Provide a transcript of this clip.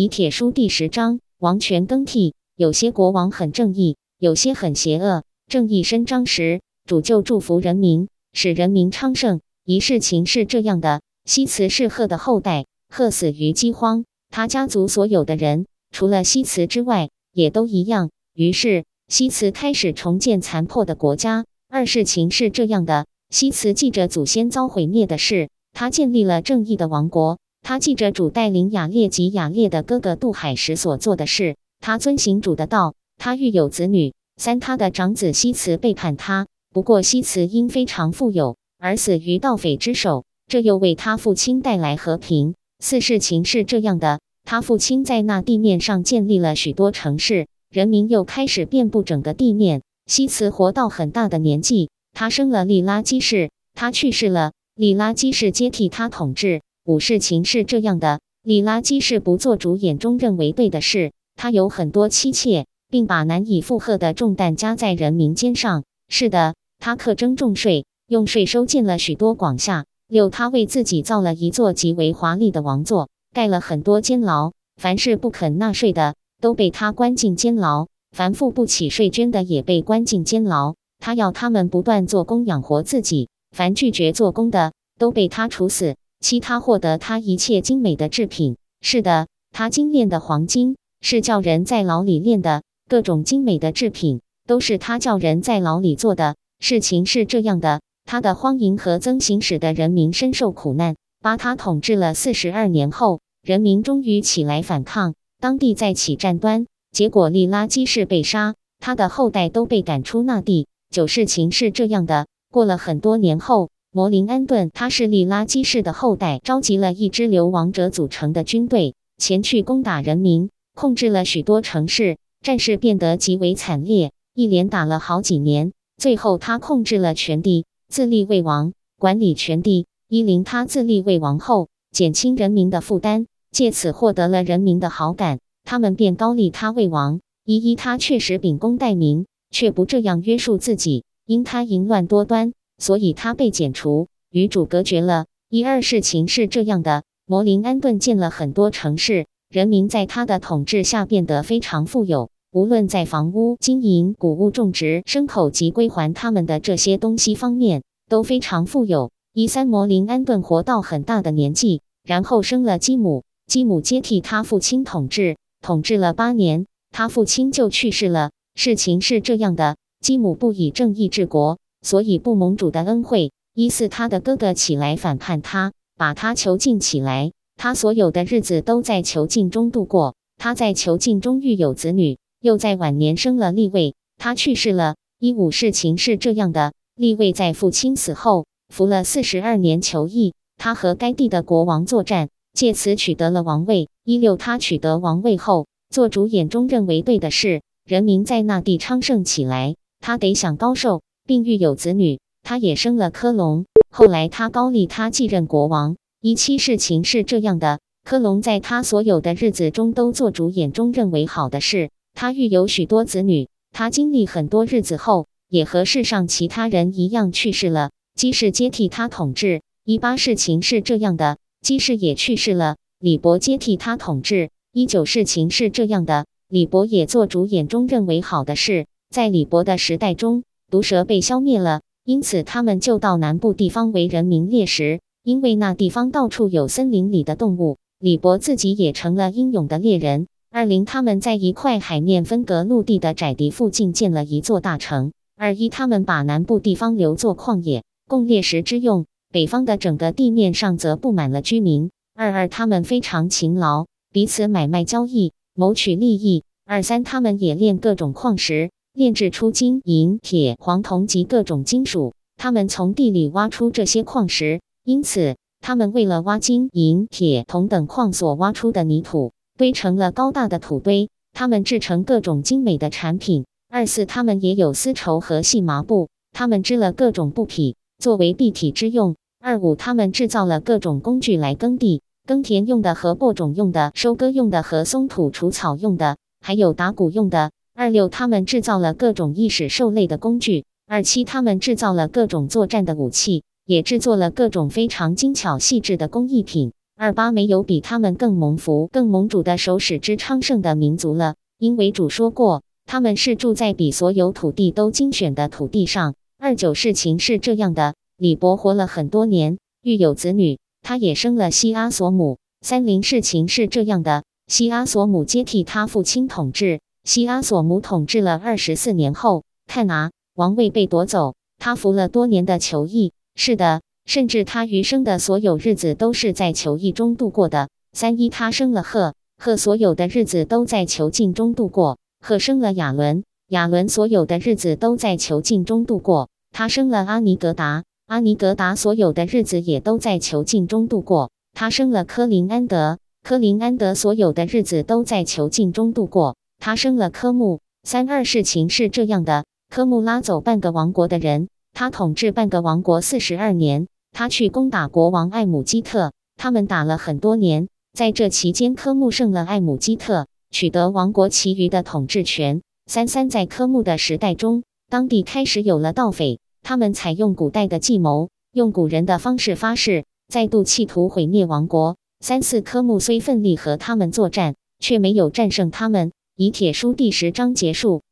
以铁书第十章，王权更替。有些国王很正义，有些很邪恶。正义伸张时，主就祝福人民，使人民昌盛。一事情是这样的：西辞是赫的后代，赫死于饥荒，他家族所有的人，除了西辞之外，也都一样。于是西辞开始重建残破的国家。二事情是这样的：西辞记着祖先遭毁灭的事，他建立了正义的王国。他记着主带领雅列及雅列的哥哥渡海时所做的事，他遵行主的道。他育有子女。三，他的长子西茨背叛他，不过西茨因非常富有而死于盗匪之手，这又为他父亲带来和平。四，事情是这样的：他父亲在那地面上建立了许多城市，人民又开始遍布整个地面。西茨活到很大的年纪，他生了利拉基氏，他去世了，利拉基氏接替他统治。五事情是这样的：里拉基是不做主眼中认为对的事，他有很多妻妾，并把难以负荷的重担加在人民肩上。是的，他克征重税，用税收建了许多广厦。六，他为自己造了一座极为华丽的王座，盖了很多监牢。凡是不肯纳税的，都被他关进监牢；凡付不起税捐的，也被关进监牢。他要他们不断做工养活自己，凡拒绝做工的，都被他处死。其他获得他一切精美的制品。是的，他精炼的黄金是叫人在牢里炼的。各种精美的制品都是他叫人在牢里做的。事情是这样的：他的荒淫和增行使得人民深受苦难。巴他统治了四十二年后，人民终于起来反抗，当地再起战端，结果利拉基是被杀，他的后代都被赶出那地。九事情是这样的：过了很多年后。摩林安顿，他是利拉基氏的后代，召集了一支流亡者组成的军队，前去攻打人民，控制了许多城市，战事变得极为惨烈，一连打了好几年。最后，他控制了全地，自立为王，管理全地。伊林他自立为王后，减轻人民的负担，借此获得了人民的好感，他们便高立他为王。一一他确实秉公待民，却不这样约束自己，因他淫乱多端。所以他被剪除，与主隔绝了。一二事情是这样的：摩林安顿建了很多城市，人民在他的统治下变得非常富有，无论在房屋、经营、谷物种植、牲口及归还他们的这些东西方面都非常富有。一三摩林安顿活到很大的年纪，然后生了基姆，基姆接替他父亲统治，统治了八年，他父亲就去世了。事情是这样的：基姆不以正义治国。所以不蒙主的恩惠，一四他的哥哥起来反叛他，把他囚禁起来。他所有的日子都在囚禁中度过。他在囚禁中育有子女，又在晚年生了立位。他去世了。一五事情是这样的：立位在父亲死后服了四十二年囚役，他和该地的国王作战，借此取得了王位。一六他取得王位后，做主眼中认为对的事，人民在那地昌盛起来。他得享高寿。并育有子女，他也生了科隆。后来他高利他继任国王。一七事情是这样的：科隆在他所有的日子中都做主眼中认为好的事。他育有许多子女。他经历很多日子后，也和世上其他人一样去世了。基氏接替他统治。一八事情是这样的：基氏也去世了。李伯接替他统治。一九事情是这样的：李伯也做主眼中认为好的事。在李伯的时代中。毒蛇被消灭了，因此他们就到南部地方为人民猎食，因为那地方到处有森林里的动物。李伯自己也成了英勇的猎人。二零他们在一块海面分隔陆地的窄地附近建了一座大城。二一他们把南部地方留作旷野，供猎食之用；北方的整个地面上则布满了居民。二二他们非常勤劳，彼此买卖交易，谋取利益。二三他们也炼各种矿石。炼制出金银、铁、黄铜及各种金属。他们从地里挖出这些矿石，因此他们为了挖金银、铁、铜等矿所挖出的泥土，堆成了高大的土堆。他们制成各种精美的产品。二四，他们也有丝绸和细麻布。他们织了各种布匹，作为蔽体之用。二五，他们制造了各种工具来耕地、耕田用的和播种用的、收割用的和松土除草用的，还有打谷用的。二六，他们制造了各种意识兽类的工具。二七，他们制造了各种作战的武器，也制作了各种非常精巧细致的工艺品。二八没有比他们更蒙福、更蒙主的手使之昌盛的民族了，因为主说过，他们是住在比所有土地都精选的土地上。二九事情是这样的，李伯活了很多年，育有子女，他也生了西阿索姆。三零事情是这样的，西阿索姆接替他父亲统治，西阿索姆统治了二十四年后，泰拿，王位被夺走，他服了多年的囚役。是的。甚至他余生的所有日子都是在囚役中度过的。三一，他生了赫，赫所有的日子都在囚禁中度过。赫生了亚伦，亚伦所有的日子都在囚禁中度过。他生了阿尼格达，阿尼格达所有的日子也都在囚禁中度过。他生了科林安德，科林安德所有的日子都在囚禁中度过。他生了科目。三二，事情是这样的：科目拉走半个王国的人，他统治半个王国四十二年。他去攻打国王艾姆基特，他们打了很多年。在这期间，科目胜了艾姆基特，取得王国其余的统治权。三三在科目的时代中，当地开始有了盗匪，他们采用古代的计谋，用古人的方式发誓，再度企图毁灭王国。三四科目虽奋力和他们作战，却没有战胜他们。以铁书第十章结束。